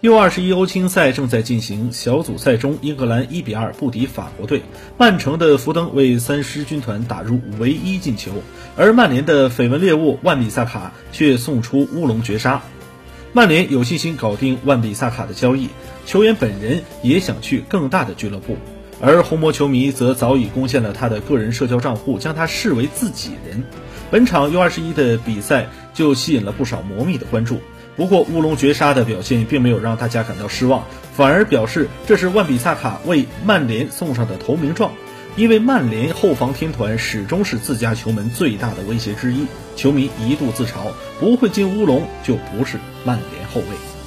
U 二十一欧青赛正在进行，小组赛中，英格兰一比二不敌法国队，曼城的福登为三狮军团打入唯一进球，而曼联的绯闻猎物万比萨卡却送出乌龙绝杀。曼联有信心搞定万比萨卡的交易，球员本人也想去更大的俱乐部，而红魔球迷则早已攻陷了他的个人社交账户，将他视为自己人。本场 U 二十一的比赛就吸引了不少魔迷的关注。不过乌龙绝杀的表现并没有让大家感到失望，反而表示这是万比萨卡为曼联送上的投名状。因为曼联后防天团始终是自家球门最大的威胁之一，球迷一度自嘲：不会进乌龙就不是曼联后卫。